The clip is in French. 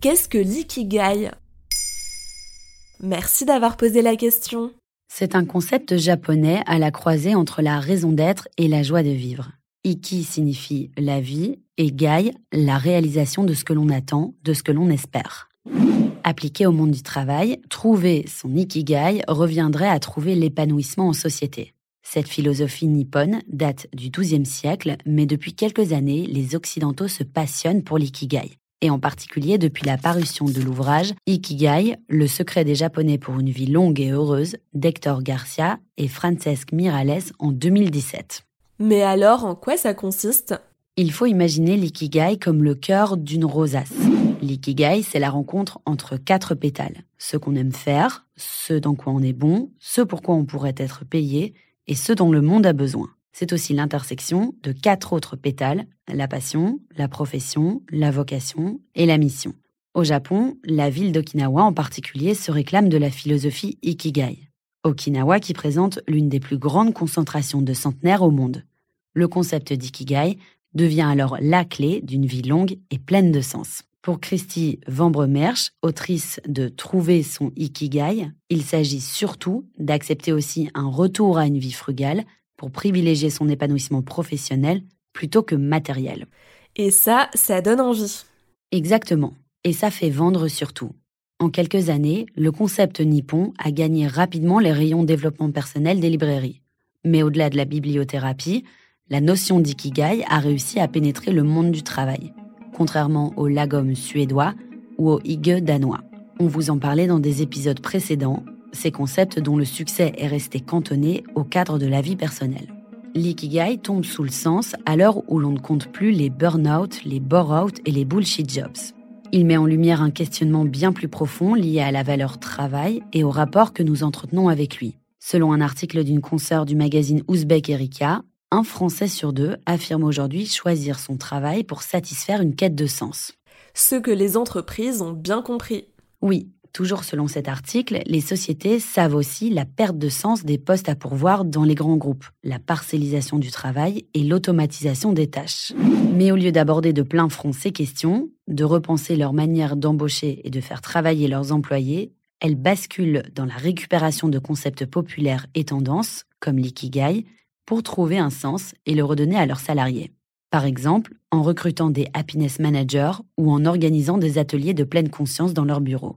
Qu'est-ce que l'ikigai? Merci d'avoir posé la question. C'est un concept japonais à la croisée entre la raison d'être et la joie de vivre. Iki signifie la vie et gai la réalisation de ce que l'on attend, de ce que l'on espère. Appliqué au monde du travail, trouver son ikigai reviendrait à trouver l'épanouissement en société. Cette philosophie nippone date du XIIe siècle, mais depuis quelques années, les Occidentaux se passionnent pour l'ikigai, et en particulier depuis la parution de l'ouvrage Ikigai, le secret des Japonais pour une vie longue et heureuse d'Hector Garcia et Francesc Miralles en 2017. Mais alors, en quoi ça consiste? Il faut imaginer l'ikigai comme le cœur d'une rosace. L'ikigai, c'est la rencontre entre quatre pétales. Ce qu'on aime faire, ce dans quoi on est bon, ce pour quoi on pourrait être payé et ce dont le monde a besoin. C'est aussi l'intersection de quatre autres pétales, la passion, la profession, la vocation et la mission. Au Japon, la ville d'Okinawa en particulier se réclame de la philosophie Ikigai. Okinawa qui présente l'une des plus grandes concentrations de centenaires au monde. Le concept d'Ikigai devient alors la clé d'une vie longue et pleine de sens. Pour Christy Vambremersch, autrice de Trouver son Ikigai, il s'agit surtout d'accepter aussi un retour à une vie frugale pour privilégier son épanouissement professionnel plutôt que matériel. Et ça, ça donne envie. Exactement. Et ça fait vendre surtout. En quelques années, le concept nippon a gagné rapidement les rayons développement personnel des librairies. Mais au-delà de la bibliothérapie, la notion d'ikigai a réussi à pénétrer le monde du travail contrairement au lagom suédois ou au hygge danois. On vous en parlait dans des épisodes précédents, ces concepts dont le succès est resté cantonné au cadre de la vie personnelle. L'ikigai tombe sous le sens à l'heure où l'on ne compte plus les burn-out, les bore-out et les bullshit jobs. Il met en lumière un questionnement bien plus profond lié à la valeur travail et au rapport que nous entretenons avec lui. Selon un article d'une consoeur du magazine Ouzbek Erika, un Français sur deux affirme aujourd'hui choisir son travail pour satisfaire une quête de sens. Ce que les entreprises ont bien compris. Oui, toujours selon cet article, les sociétés savent aussi la perte de sens des postes à pourvoir dans les grands groupes, la parcellisation du travail et l'automatisation des tâches. Mais au lieu d'aborder de plein front ces questions, de repenser leur manière d'embaucher et de faire travailler leurs employés, elles basculent dans la récupération de concepts populaires et tendances, comme l'ikigai, pour trouver un sens et le redonner à leurs salariés. Par exemple, en recrutant des happiness managers ou en organisant des ateliers de pleine conscience dans leur bureau.